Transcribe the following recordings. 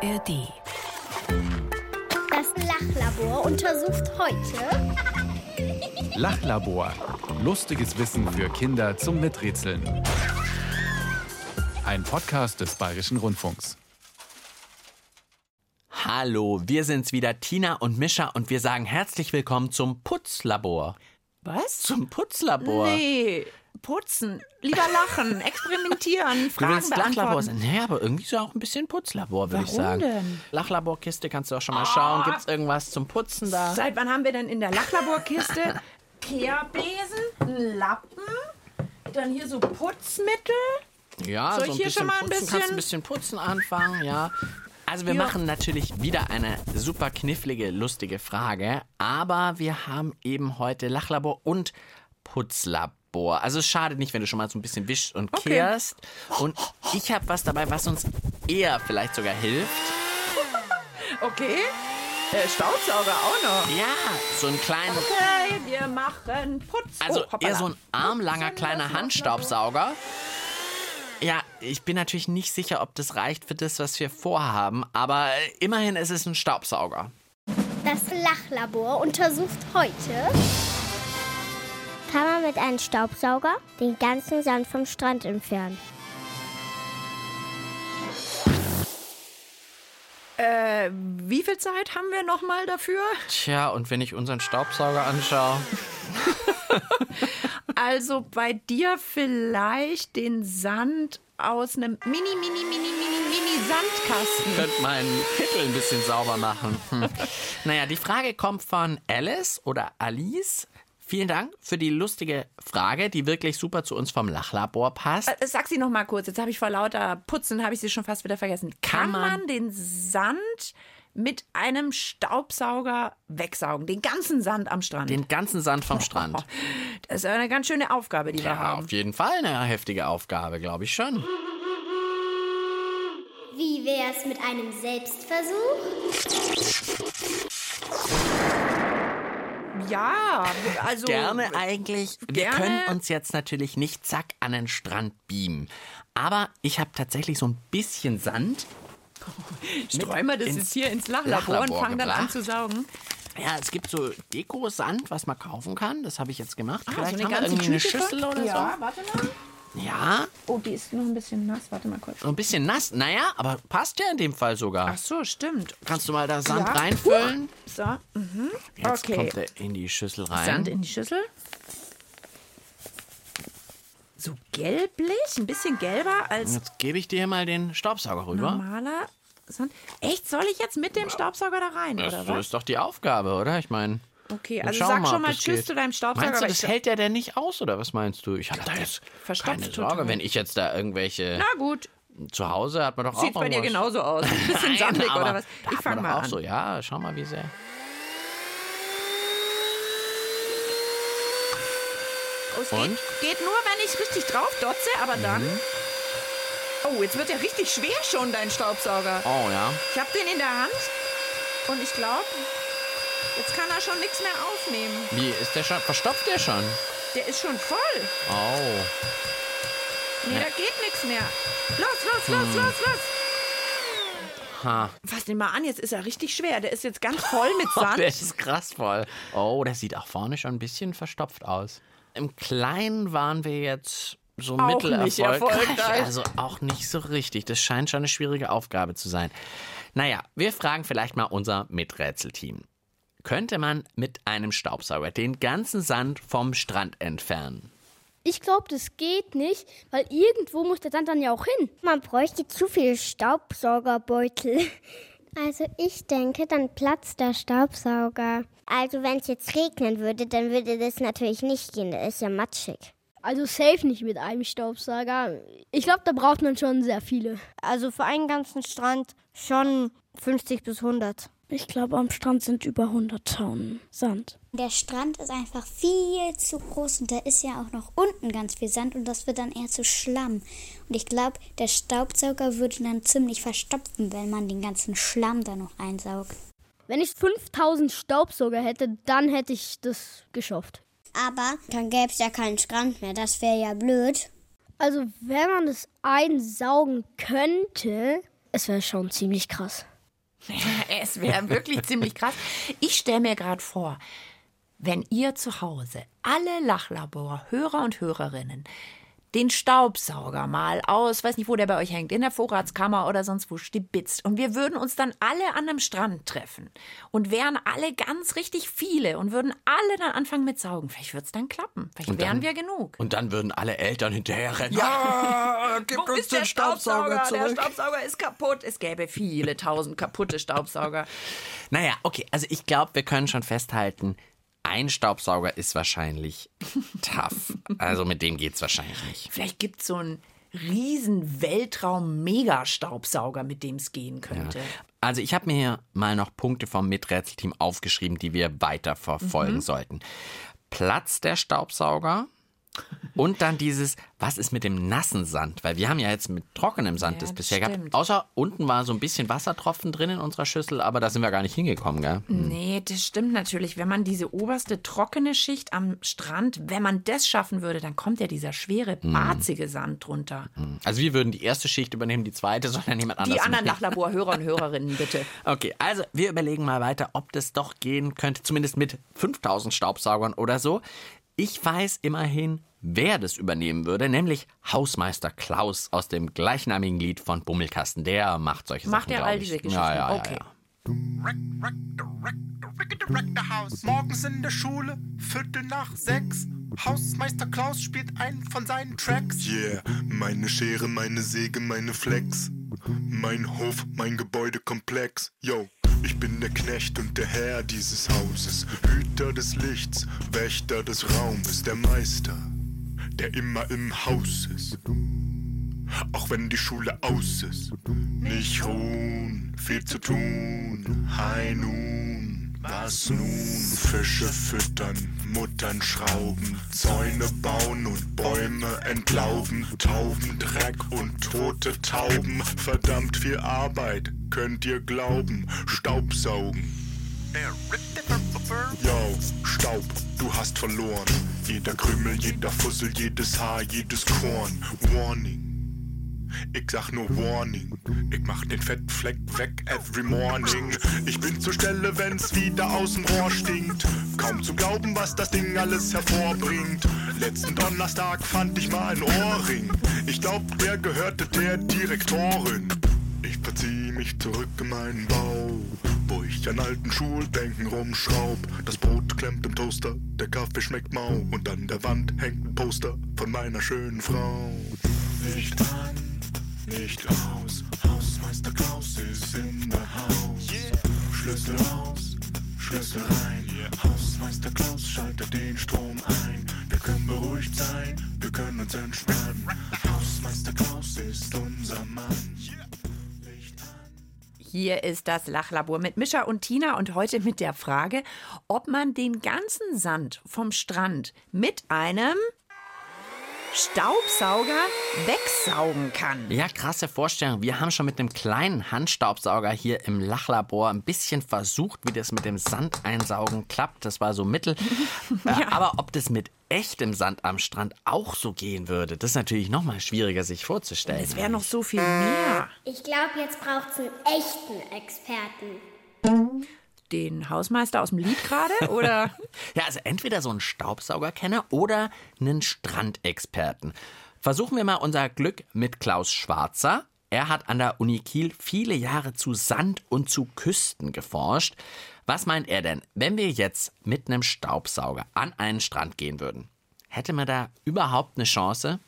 ARD. Das Lachlabor untersucht heute Lachlabor. Lustiges Wissen für Kinder zum Miträtseln. Ein Podcast des Bayerischen Rundfunks. Hallo, wir sind's wieder, Tina und Mischa, und wir sagen herzlich willkommen zum Putzlabor. Was? Zum Putzlabor. Nee, putzen, lieber lachen, experimentieren, Du Fragen willst Lachlabor sein? Nee, aber irgendwie so auch ein bisschen Putzlabor, würde ich Warum sagen. denn? Lachlaborkiste kannst du auch schon mal schauen. Gibt's irgendwas zum Putzen da? Seit wann haben wir denn in der Lachlaborkiste Kehrbesen, einen Lappen, dann hier so Putzmittel? Ja, Soll so ich ein hier bisschen schon mal ein putzen. Kannst ein bisschen- bisschen putzen anfangen, ja. Also wir Ja. machen natürlich wieder eine super knifflige, lustige Frage, aber wir haben eben heute Lachlabor und Putzlabor. Also es schadet nicht, wenn du schon mal so ein bisschen wischst und Okay. kehrst. Und ich habe was dabei, was uns eher vielleicht sogar hilft. Okay. Äh, Staubsauger auch noch. Ja, so ein kleiner, Okay, wir machen Putz. also oh, eher so ein armlanger kleiner Handstaubsauger. Ja, ich bin natürlich nicht sicher, ob das reicht für das, was wir vorhaben, aber immerhin ist es ein Staubsauger. Das Lachlabor untersucht heute Kann man mit einem Staubsauger den ganzen Sand vom Strand entfernen? Äh, wie viel Zeit haben wir noch mal dafür? Tja, und wenn ich unseren Staubsauger anschaue, Also bei dir vielleicht den Sand aus einem mini, mini, mini, mini, mini Sandkasten. könnte meinen Kittel ein bisschen sauber machen. Hm. Naja, die Frage kommt von Alice oder Alice. Vielen Dank für die lustige Frage, die wirklich super zu uns vom Lachlabor passt. Äh, Sag sie noch mal kurz. Jetzt habe ich vor lauter Putzen habe ich sie schon fast wieder vergessen. Kann, Kann man- man den Sand mit einem Staubsauger wegsaugen? Den ganzen Sand am Strand? Den ganzen Sand vom Strand. Das ist eine ganz schöne Aufgabe, die wir Ja, haben. auf jeden Fall eine heftige Aufgabe, glaube ich schon. Wie wär's mit einem Selbstversuch? Ja, also Gerne eigentlich. Wir Gerne. können uns jetzt natürlich nicht zack an den Strand beamen. Aber ich habe tatsächlich so ein bisschen Sand. streuen wir das jetzt hier ins Lachlabor, und Lachlabor fangen dann an zu saugen. Ja, es gibt so Deko-Sand, was man kaufen kann. Das habe ich jetzt gemacht. Ah, Vielleicht so haben eine wir ganze irgendwie eine Schüssel oder Ja, warte mal. Ja, Oh, die ist noch ein bisschen nass. Warte mal kurz. ein bisschen nass. Naja, aber passt ja in dem Fall sogar. Ach so, stimmt. Kannst du mal da Sand Ja. reinfüllen? So, mhm. Jetzt okay. kommt er in die Schüssel rein. Sand in die Schüssel. So gelblich, ein bisschen gelber als Jetzt gebe ich dir mal den Staubsauger rüber. normaler Sand. Echt, soll ich jetzt mit dem Staubsauger da rein, Das oder so was? ist doch die Aufgabe, oder? Ich meine. Okay, also sag wir schon mal Tschüss geht. zu deinem Staubsauger. Meinst du, das hält der denn nicht aus, oder was meinst du? Ich habe da jetzt keine total. Sorge, wenn ich jetzt da irgendwelche Na gut, zu Hause hat man doch sieht auch bei dir irgendwas. genauso aus. Ein bisschen Nein, sandig oder was? Ich fange mal auch an. so, ja, schau mal, wie sehr. Oh, es Und? Geht, geht nur, wenn ich richtig drauf dotze, aber dann... Mhm. Oh, jetzt wird ja richtig schwer schon, dein Staubsauger. Oh ja. Ich habe den in der Hand und ich glaube, jetzt kann er schon nichts mehr aufnehmen. Wie ist der schon? Verstopft der schon? Der ist schon voll. Oh. Nee, da geht nichts mehr. Los, los, los, Hm. los, los. Ha. Fass den mal an, jetzt ist er richtig schwer. Der ist jetzt ganz voll mit Oh, Sand. der ist krass voll. Oh, der sieht auch vorne schon ein bisschen verstopft aus. Im Kleinen waren wir jetzt so Auch mittelerfolgreich. erfolgreich. Also auch nicht so richtig. Das scheint schon eine schwierige Aufgabe zu sein. Naja, wir fragen vielleicht mal unser Miträtselteam. Könnte man mit einem Staubsauger den ganzen Sand vom Strand entfernen? Ich glaube, das geht nicht, weil irgendwo muss der Sand dann ja auch hin. Man bräuchte zu viele Staubsaugerbeutel. Also ich denke, dann platzt der Staubsauger. Also wenn es jetzt regnen würde, dann würde das natürlich nicht gehen. Der ist ja matschig. Also safe nicht mit einem Staubsauger. Ich glaube, da braucht man schon sehr viele. Also für einen ganzen Strand schon 50 bis 100. Ich glaube, am Strand sind über 100 Tonnen Sand. Der Strand ist einfach viel zu groß und da ist ja auch noch unten ganz viel Sand und das wird dann eher zu Schlamm. Und ich glaube, der Staubsauger würde dann ziemlich verstopfen, wenn man den ganzen Schlamm da noch einsaugt. Wenn ich 5000 Staubsauger hätte, dann hätte ich das geschafft. Aber dann gäbe es ja keinen Strand mehr. Das wäre ja blöd. Also, wenn man das einsaugen könnte, Es wäre schon ziemlich krass. Es wäre wirklich ziemlich krass. Ich stelle mir gerade vor, wenn ihr zu Hause, alle Lachlabor-Hörer und Hörerinnen, den Staubsauger mal aus, weiß nicht, wo der bei euch hängt, in der Vorratskammer oder sonst wo stibitzt. Und wir würden uns dann alle an einem Strand treffen und wären alle ganz richtig viele und würden alle dann anfangen mit Saugen. Vielleicht wird es dann klappen. Vielleicht Und wären dann- wir genug. Und dann würden alle Eltern hinterher rennen. Ja, gib Wo uns den der Staubsauger Der zurück. Staubsauger ist kaputt. Es gäbe viele tausend kaputte Staubsauger. Naja, okay, also ich glaube, wir können schon festhalten, ein Staubsauger ist wahrscheinlich tough. Also mit dem geht's wahrscheinlich nicht. Vielleicht gibt es so einen riesen Weltraum-Megastaubsauger, mit dem es gehen könnte. Also ich habe mir hier mal noch Punkte vom Miträtselteam aufgeschrieben, die wir weiter verfolgen Mhm. sollten. Platz der Staubsauger und dann dieses, was ist mit dem nassen Sand? Weil wir haben ja jetzt mit trockenem Sand Ja, das bisher gehabt. stimmt. Außer unten war so ein bisschen Wassertropfen drin in unserer Schüssel, aber da sind wir gar nicht hingekommen, gell? Nee, das stimmt natürlich. Wenn man diese oberste trockene Schicht am Strand, wenn man das schaffen würde, dann kommt ja dieser schwere, Mhm. barzige Sand drunter. Also wir würden die erste Schicht übernehmen, die zweite, sondern jemand anders. Die anderen übernehmen. Lachlabor-Hörer und Hörerinnen, bitte. Okay, also wir überlegen mal weiter, ob das doch gehen könnte, zumindest mit 5000 Staubsaugern oder so. Ich weiß immerhin, wer das übernehmen würde, nämlich Hausmeister Klaus aus dem gleichnamigen Lied von Bummelkasten. Der macht solche Macht Sachen. er glaub all ich. diese Geschichten? Ja, ja, Okay. Ja, ja. Haus. Morgens in der Schule, Viertel nach sechs. Hausmeister Klaus spielt einen von seinen Tracks. Yeah, meine Schere, meine Säge, meine Flex. Mein Hof, mein Gebäudekomplex. Yo, ich bin der Knecht und der Herr dieses Hauses. Hüter des Lichts, Wächter des Raumes, der Meister, der immer im Haus ist. Auch wenn die Schule aus ist. Nicht ruhen, viel zu tun. Hi nun, was nun? Fische füttern, Muttern schrauben, Zäune bauen und Bäume entlauben, Tauben, Dreck und tote Tauben. Verdammt viel Arbeit, könnt ihr glauben. Staubsaugen. Yo, Staub, du hast verloren. Jeder Krümel, jeder Fussel, jedes Haar, jedes Korn. Warning. Ich sag nur Warning. Ich mach den Fettfleck weg every morning. Ich bin zur Stelle, wenn's wieder aus dem Rohr stinkt. Kaum zu glauben, was das Ding alles hervorbringt. Letzten Donnerstag fand ich mal ein Ohrring. Ich glaub, der gehörte der Direktorin. Ich verzieh mich zurück in meinen Bau, wo ich an alten Schulbänken rumschraub. Das Brot klemmt im Toaster, der Kaffee schmeckt mau und an der Wand hängt ein Poster von meiner schönen Frau. Licht an, Licht aus, Hausmeister Klaus ist in der Haus. Schlüssel raus, Schlüssel rein, Hausmeister Klaus schaltet den Strom ein. Wir können beruhigt sein, wir können uns entspannen. Hausmeister Klaus ist unser Mann. Hier ist das Lachlabor mit Mischa und Tina und heute mit der Frage, ob man den ganzen Sand vom Strand mit einem Staubsauger wegsaugen kann. Ja, krasse Vorstellung. Wir haben schon mit einem kleinen Handstaubsauger hier im Lachlabor ein bisschen versucht, wie das mit dem Sandeinsaugen klappt. Das war so mittel. Äh, Aber ob das mit echtem Sand am Strand auch so gehen würde, das ist natürlich noch mal schwieriger sich vorzustellen. Es wäre noch so viel mehr. Ich glaube, jetzt braucht es einen echten Experten. Den Hausmeister aus dem Lied gerade? Oder? Ja, also entweder so einen Staubsaugerkenner oder einen Strandexperten. Versuchen wir mal unser Glück mit Klaus Schwarzer. Er hat an der Uni Kiel viele Jahre zu Sand und zu Küsten geforscht. Was meint er denn, wenn wir jetzt mit einem Staubsauger an einen Strand gehen würden? Hätte man da überhaupt eine Chance?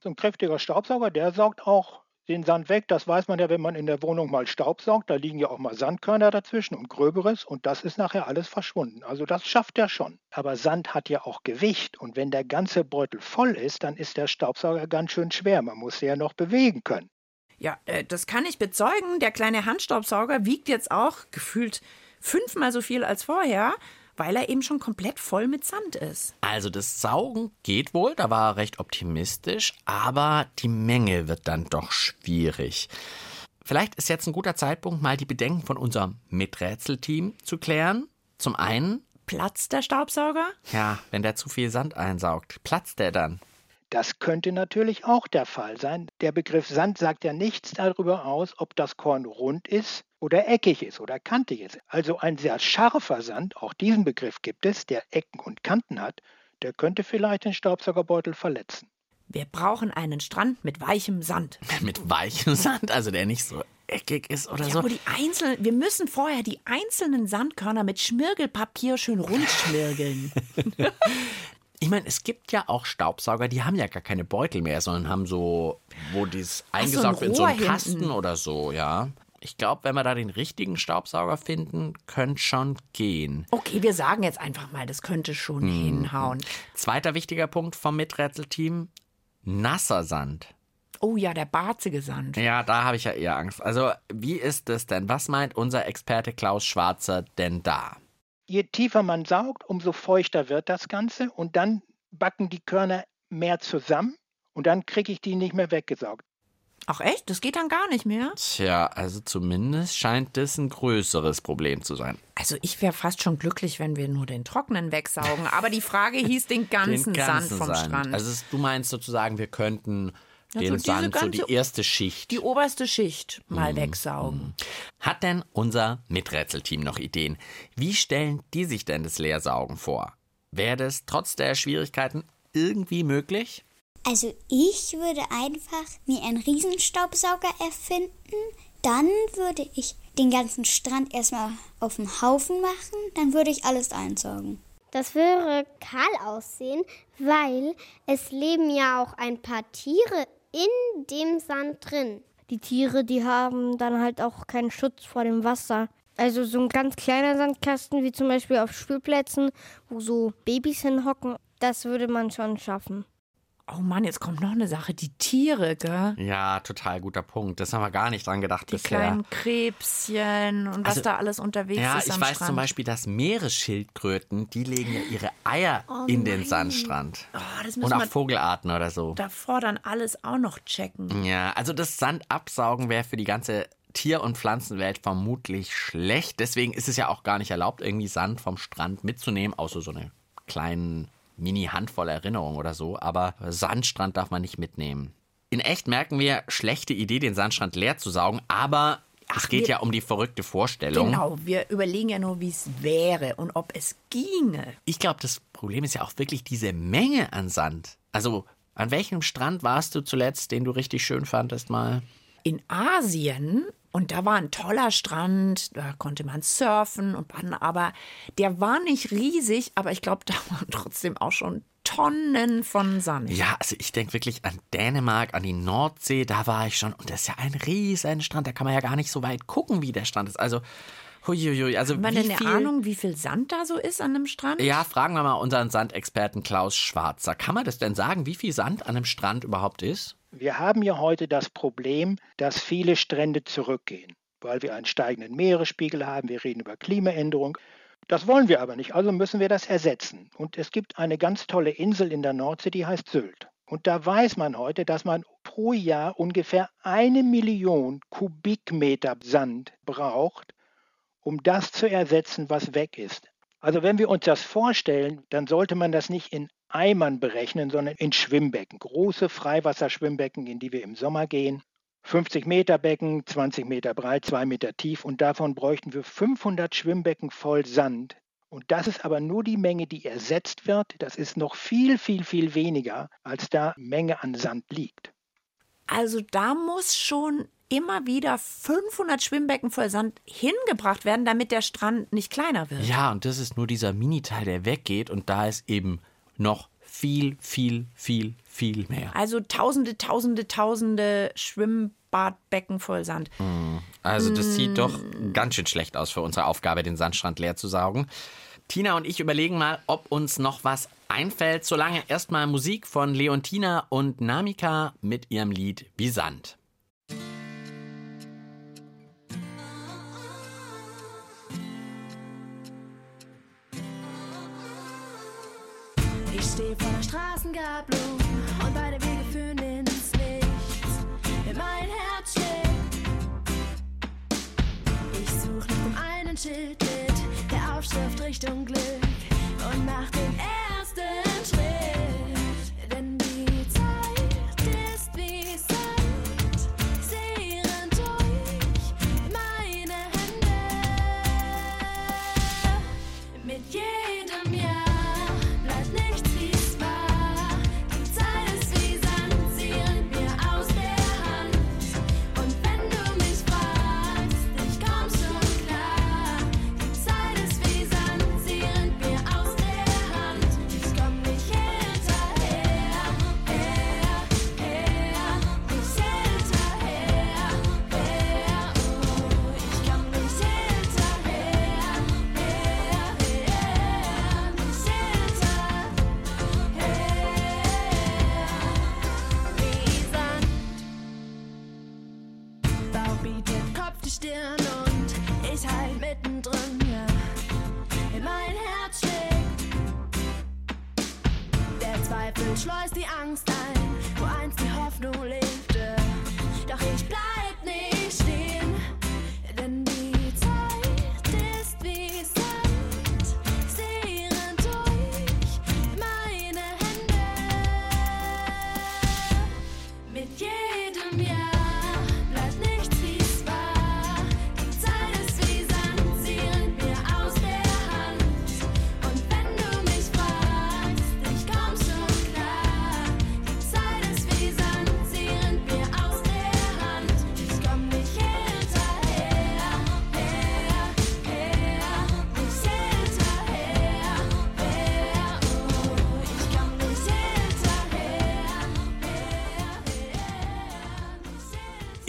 So ein kräftiger Staubsauger, der saugt auch den Sand weg. Das weiß man ja, wenn man in der Wohnung mal staubsaugt. Da liegen ja auch mal Sandkörner dazwischen und Gröberes und das ist nachher alles verschwunden. Also das schafft er schon. Aber Sand hat ja auch Gewicht und wenn der ganze Beutel voll ist, dann ist der Staubsauger ganz schön schwer. Man muss sie ja noch bewegen können. Ja, äh, das kann ich bezeugen. Der kleine Handstaubsauger wiegt jetzt auch gefühlt fünfmal so viel als vorher, weil er eben schon komplett voll mit Sand ist. Also das Saugen geht wohl, da war er recht optimistisch, aber die Menge wird dann doch schwierig. Vielleicht ist jetzt ein guter Zeitpunkt, mal die Bedenken von unserem Miträtselteam zu klären. Zum einen, Platzt der Staubsauger? ja, wenn der zu viel Sand einsaugt, platzt der dann? Das könnte natürlich auch der Fall sein. Der Begriff Sand sagt ja nichts darüber aus, ob das Korn rund ist oder eckig ist oder kantig ist. Also ein sehr scharfer Sand, auch diesen Begriff gibt es, der Ecken und Kanten hat, der könnte vielleicht den Staubsaugerbeutel verletzen. Wir brauchen einen Strand mit weichem Sand. Mit weichem Sand, also der nicht so eckig ist oder Ja, so. die einzelnen, wir müssen vorher die einzelnen Sandkörner mit Schmirgelpapier schön rund schmirgeln. Ich meine, es gibt ja auch Staubsauger, die haben ja gar keine Beutel mehr, sondern haben so, wo dies so ein eingesaugt wird in so Rohr einen hinten. Kasten oder so, ja. Ich glaube, wenn wir da den richtigen Staubsauger finden, könnte schon gehen. Okay, wir sagen jetzt einfach mal, das könnte schon Hm. hinhauen. Zweiter wichtiger Punkt vom Miträtselteam: nasser Sand. Oh ja, der barzige Sand. Ja, da habe ich ja eher Angst. Also, wie ist es denn? Was meint unser Experte Klaus Schwarzer denn da? Je tiefer man saugt, umso feuchter wird das Ganze und dann backen die Körner mehr zusammen und dann kriege ich die nicht mehr weggesaugt. Ach echt? Das geht dann gar nicht mehr? Tja, also zumindest scheint das ein größeres Problem zu sein. Also ich wäre fast schon glücklich, wenn wir nur den trockenen wegsaugen. Aber die Frage hieß den ganzen, Sand vom Strand. Also du meinst sozusagen, wir könnten den so diese Sand, so die erste Schicht. die oberste Schicht mal Mhm. wegsaugen. Hat denn unser Miträtselteam noch Ideen? Wie stellen die sich denn das Leersaugen vor? Wäre das trotz der Schwierigkeiten irgendwie möglich? Also ich würde einfach mir einen Riesenstaubsauger erfinden. Dann würde ich den ganzen Strand erstmal auf den Haufen machen. Dann würde ich alles einsaugen. Das würde kahl aussehen, weil es leben ja auch ein paar Tiere in dem Sand drin. Die Tiere, die haben dann halt auch keinen Schutz vor dem Wasser. Also so ein ganz kleiner Sandkasten, wie zum Beispiel auf Spielplätzen, wo so Babys hinhocken, das würde man schon schaffen. Oh Mann, jetzt kommt noch eine Sache. Die Tiere, gell? Ja, total guter Punkt. Das haben wir gar nicht dran gedacht Die bisher. kleinen Krebschen und was Also, da alles unterwegs Ja, ist ich am weiß Strand. zum Beispiel, dass Meeresschildkröten, die legen ja ihre Eier Oh in den nein. Sandstrand. Oh, das Und auch Vogelarten oder so. davor dann alles auch noch checken. Ja, also das Sandabsaugen wäre für die ganze Tier- und Pflanzenwelt vermutlich schlecht. Deswegen ist es ja auch gar nicht erlaubt, irgendwie Sand vom Strand mitzunehmen, außer so eine kleinen Mini-Handvoll Erinnerung oder so. Aber Sandstrand darf man nicht mitnehmen. In echt merken wir, schlechte Idee, den Sandstrand leer zu saugen, aber es geht wir- ja um die verrückte Vorstellung. Genau, wir überlegen ja nur, wie es wäre und ob es ginge. Ich glaube, das Problem ist ja auch wirklich diese Menge an Sand. Also, an welchem Strand warst du zuletzt, den du richtig schön fandest mal? In Asien, und da war ein toller Strand, da konnte man surfen und baden, aber der war nicht riesig, aber ich glaube, da waren trotzdem auch schon Tonnen von Sand. Ja, also ich denke wirklich an Dänemark, an die Nordsee, da war ich schon. Und das ist ja ein riesen Strand, da kann man ja gar nicht so weit gucken, wie der Strand ist. Also, huiuiui, also Hat man wie denn eine viel... Ahnung, wie viel Sand da so ist an einem Strand? Ja, fragen wir mal unseren Sandexperten Klaus Schwarzer. Kann man das denn sagen, wie viel Sand an einem Strand überhaupt ist? Wir haben ja heute das Problem, dass viele Strände zurückgehen, weil wir einen steigenden Meeresspiegel haben. Wir reden über Klimaänderung. Das wollen wir aber nicht, also müssen wir das ersetzen. Und es gibt eine ganz tolle Insel in der Nordsee, die heißt Sylt. Und da weiß man heute, dass man pro Jahr ungefähr eine Million Kubikmeter Sand braucht, um das zu ersetzen, was weg ist. Also wenn wir uns das vorstellen, dann sollte man das nicht in Eimern berechnen, sondern in Schwimmbecken. Große Freiwasserschwimmbecken, in die wir im Sommer gehen. 50 Meter Becken, 20 Meter breit, 2 Meter tief und davon bräuchten wir 500 Schwimmbecken voll Sand. Und das ist aber nur die Menge, die ersetzt wird. Das ist noch viel, viel, viel weniger, als da Menge an Sand liegt. Also da muss schon immer wieder 500 Schwimmbecken voll Sand hingebracht werden, damit der Strand nicht kleiner wird. Ja, und das ist nur dieser Miniteil, der weggeht. Und da ist eben noch viel, viel, viel, viel mehr. Also tausende, tausende, tausende Schwimmbadbecken voll Sand. Also das Mm. sieht doch ganz schön schlecht aus für unsere Aufgabe, den Sandstrand leer zu saugen. Tina und ich überlegen mal, ob uns noch was einfällt. Solange erstmal Musik von Leontina und Namika mit ihrem Lied Wie Sand. Vor der Straßengabelung und beide Wege führen ins Nichts. In mein Herz schlägt. Ich suche nach dem einen Schild mit der Aufschrift Richtung Glück und mach den ersten Schritt. Zweifel schleust die Angst ein, wo einst die Hoffnung lebte.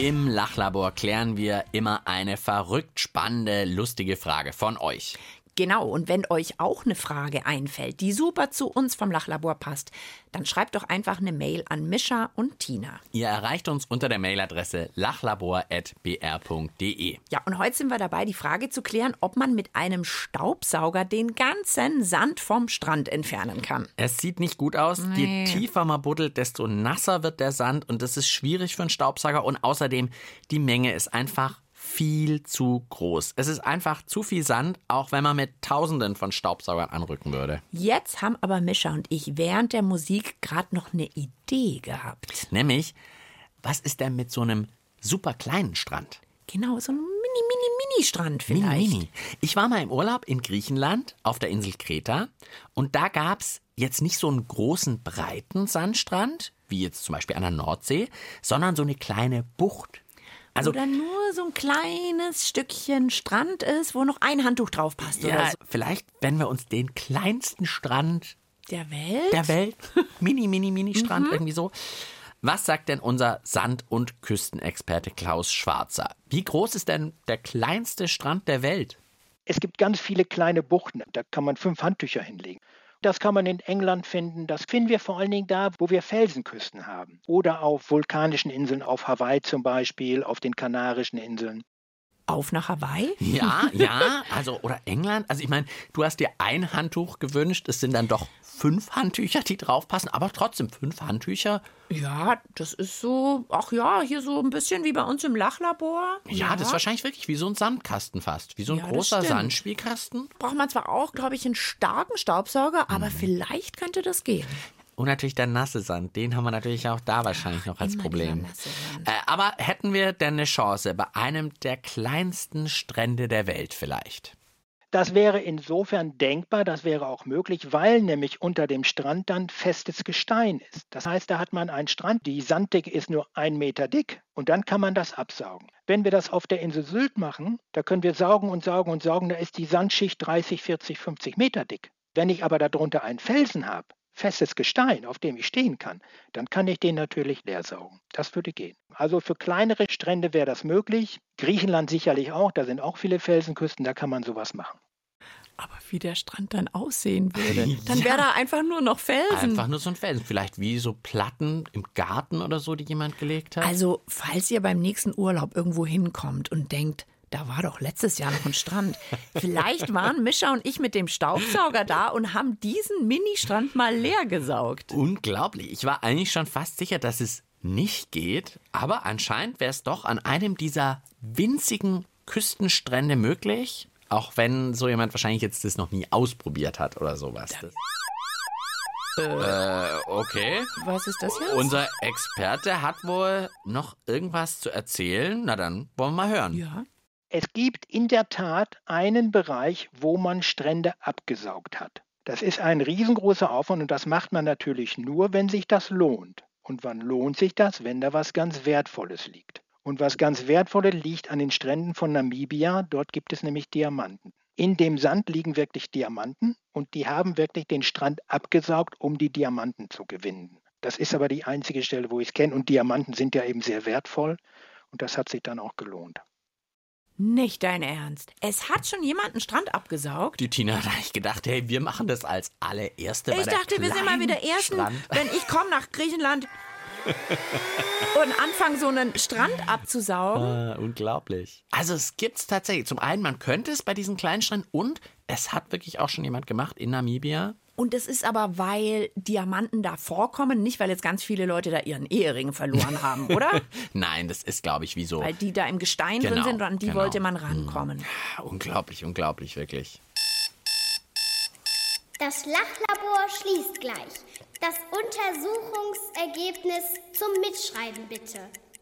Im Lachlabor klären wir immer eine verrückt spannende, lustige Frage von euch. Genau, und wenn euch auch eine Frage einfällt, die super zu uns vom Lachlabor passt, dann schreibt doch einfach eine Mail an Mischa und Tina. Ihr erreicht uns unter der Mailadresse lachlabor.br.de. Ja, und heute sind wir dabei, die Frage zu klären, ob man mit einem Staubsauger den ganzen Sand vom Strand entfernen kann. Es sieht nicht gut aus. Nee. Je tiefer man buddelt, desto nasser wird der Sand und das ist schwierig für einen Staubsauger. Und außerdem, die Menge ist einfach viel zu groß. Es ist einfach zu viel Sand, auch wenn man mit Tausenden von Staubsaugern anrücken würde. Jetzt haben aber Mischa und ich während der Musik gerade noch eine Idee gehabt. Nämlich, was ist denn mit so einem super kleinen Strand? Genau, so ein mini, mini, mini Strand vielleicht. Mini, mini. Ich war mal im Urlaub in Griechenland auf der Insel Kreta und da gab es jetzt nicht so einen großen, breiten Sandstrand, wie jetzt zum Beispiel an der Nordsee, sondern so eine kleine Bucht. Also, Oder nur so ein kleines Stückchen Strand ist, wo noch ein Handtuch drauf passt oder ja, so. vielleicht, wenn wir uns den kleinsten Strand Der Welt? der Welt, mini, mini, mini Strand, Mhm. irgendwie so. Was sagt denn unser Sand- und Küstenexperte Klaus Schwarzer? Wie groß ist denn der kleinste Strand der Welt? Es gibt ganz viele kleine Buchten, da kann man fünf Handtücher hinlegen. Das kann man in England finden. Das finden wir vor allen Dingen da, wo wir Felsenküsten haben. Oder auf vulkanischen Inseln, auf Hawaii zum Beispiel, auf den Kanarischen Inseln. Auf nach Hawaii? Ja, ja, also oder England. Also ich meine, du hast dir ein Handtuch gewünscht, es sind dann doch fünf Handtücher, die draufpassen, aber trotzdem fünf Handtücher. Ja, das ist so, ach ja, hier so ein bisschen wie bei uns im Lachlabor. Ja, das ist wahrscheinlich wirklich wie so ein Sandkasten fast, wie so ein Ja, großer. Sandspielkasten. Braucht man zwar auch, glaube ich, einen starken Staubsauger, aber vielleicht könnte das gehen. Und natürlich der nasse Sand, den haben wir natürlich auch da wahrscheinlich noch als Problem. Äh, aber hätten wir denn eine Chance bei einem der kleinsten Strände der Welt vielleicht? Das wäre insofern denkbar, das wäre auch möglich, weil nämlich unter dem Strand dann festes Gestein ist. Das heißt, da hat man einen Strand, die Sanddicke ist nur ein Meter dick und dann kann man das absaugen. Wenn wir das auf der Insel Sylt machen, da können wir saugen und saugen und saugen, da ist die Sandschicht 30, 40, 50 Meter dick. Wenn ich aber darunter einen Felsen habe, festes Gestein, auf dem ich stehen kann, dann kann ich den natürlich leer saugen. Das würde gehen. Also für kleinere Strände wäre das möglich. Griechenland sicherlich auch, da sind auch viele Felsenküsten, da kann man sowas machen. Aber wie der Strand dann aussehen würde. Dann wäre da einfach nur noch Felsen. Einfach nur so ein Felsen. Vielleicht wie so Platten im Garten oder so, die jemand gelegt hat. Also, falls ihr beim nächsten Urlaub irgendwo hinkommt und denkt, da war doch letztes Jahr noch ein Strand. Vielleicht waren Mischa und ich mit dem Staubsauger da und haben diesen Mini-Strand mal leer gesaugt. Unglaublich. Ich war eigentlich schon fast sicher, dass es nicht geht, aber anscheinend wäre es doch an einem dieser winzigen Küstenstrände möglich, auch wenn so jemand wahrscheinlich jetzt das noch nie ausprobiert hat oder sowas. Das äh, okay. Was ist das jetzt? Unser Experte hat wohl noch irgendwas zu erzählen. Na dann wollen wir mal hören. Ja. Es gibt in der Tat einen Bereich, wo man Strände abgesaugt hat. Das ist ein riesengroßer Aufwand und das macht man natürlich nur, wenn sich das lohnt. Und wann lohnt sich das? Wenn da was ganz Wertvolles liegt. Und was ganz Wertvolles liegt an den Stränden von Namibia. Dort gibt es nämlich Diamanten. In dem Sand liegen wirklich Diamanten und die haben wirklich den Strand abgesaugt, um die Diamanten zu gewinnen. Das ist aber die einzige Stelle, wo ich es kenne. Und Diamanten sind ja eben sehr wertvoll und das hat sich dann auch gelohnt. Nicht dein Ernst. Es hat schon jemand einen Strand abgesaugt? Die Tina hat eigentlich gedacht, hey, wir machen das als allererste. bei Ich der dachte, wir sind mal wieder Ersten, Strand. wenn ich komme nach Griechenland. und anfangen, so einen Strand abzusaugen. Ah, unglaublich. Also es gibt es tatsächlich. Zum einen, man könnte es bei diesen kleinen Stränden und es hat wirklich auch schon jemand gemacht in Namibia. Und es ist aber, weil Diamanten da vorkommen, nicht weil jetzt ganz viele Leute da ihren Ehering verloren haben, oder? Nein, das ist, glaube ich, wie so. Weil die da im Gestein drin Genau, sind und an die genau. wollte man rankommen. Unglaublich, unglaublich, wirklich. Das Lachlabor schließt gleich. Das Untersuchungsergebnis zum Mitschreiben bitte.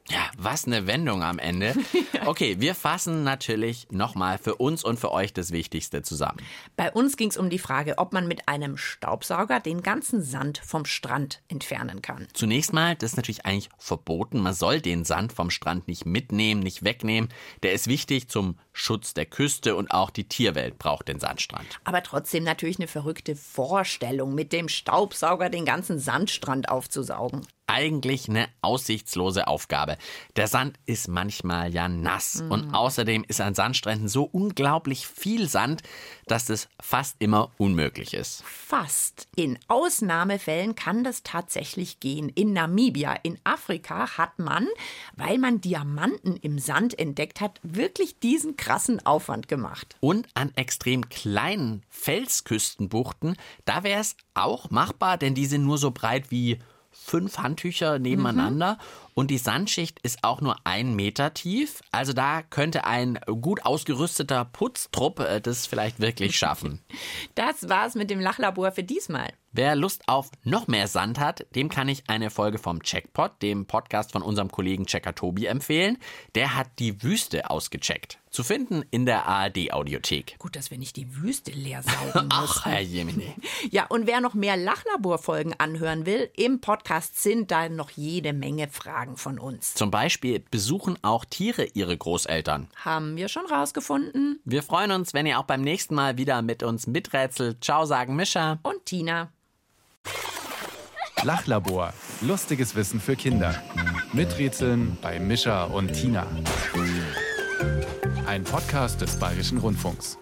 Ja, was eine Wendung am Ende. Okay, wir fassen natürlich nochmal für uns und für euch das Wichtigste zusammen. Bei uns ging es um die Frage, ob man mit einem Staubsauger den ganzen Sand vom Strand entfernen kann. Zunächst mal, das ist natürlich eigentlich verboten. Man soll den Sand vom Strand nicht mitnehmen, nicht wegnehmen. Der ist wichtig zum Schutz der Küste und auch die Tierwelt braucht den Sandstrand. Aber trotzdem natürlich eine verrückte Vorstellung, mit dem Staubsauger den ganzen Sandstrand aufzusaugen. Eigentlich eine aussichtslose Aufgabe. Der Sand ist manchmal ja nass und außerdem ist an Sandstränden so unglaublich viel Sand, dass es fast immer unmöglich ist. Fast. In Ausnahmefällen kann das tatsächlich gehen. In Namibia, in Afrika, hat man, weil man Diamanten im Sand entdeckt hat, wirklich diesen krassen Aufwand gemacht. Und an extrem kleinen Felsküstenbuchten, da wäre es auch machbar, denn die sind nur so breit wie fünf Handtücher nebeneinander und die Sandschicht ist auch nur ein Meter tief. Also da könnte ein gut ausgerüsteter Putztrupp äh, das vielleicht wirklich schaffen. Das war's mit dem Lachlabor für diesmal. Wer Lust auf noch mehr Sand hat, dem kann ich eine Folge vom Checkpot, dem Podcast von unserem Kollegen Checker Tobi, empfehlen. Der hat die Wüste ausgecheckt. Zu finden in der ARD-Audiothek. Gut, dass wir nicht die Wüste leer saugen Ach. Herr Jemine. Ja, und wer noch mehr Lachlabor-Folgen anhören will, im Podcast sind da noch jede Menge Fragen von uns. Zum Beispiel besuchen auch Tiere ihre Großeltern. Haben wir schon rausgefunden. Wir freuen uns, wenn ihr auch beim nächsten Mal wieder mit uns miträtselt. Ciao, sagen Mischa. Und Tina. Lachlabor. Lustiges Wissen für Kinder. Miträtseln bei Mischa und Tina. Ein Podcast des Bayerischen Rundfunks.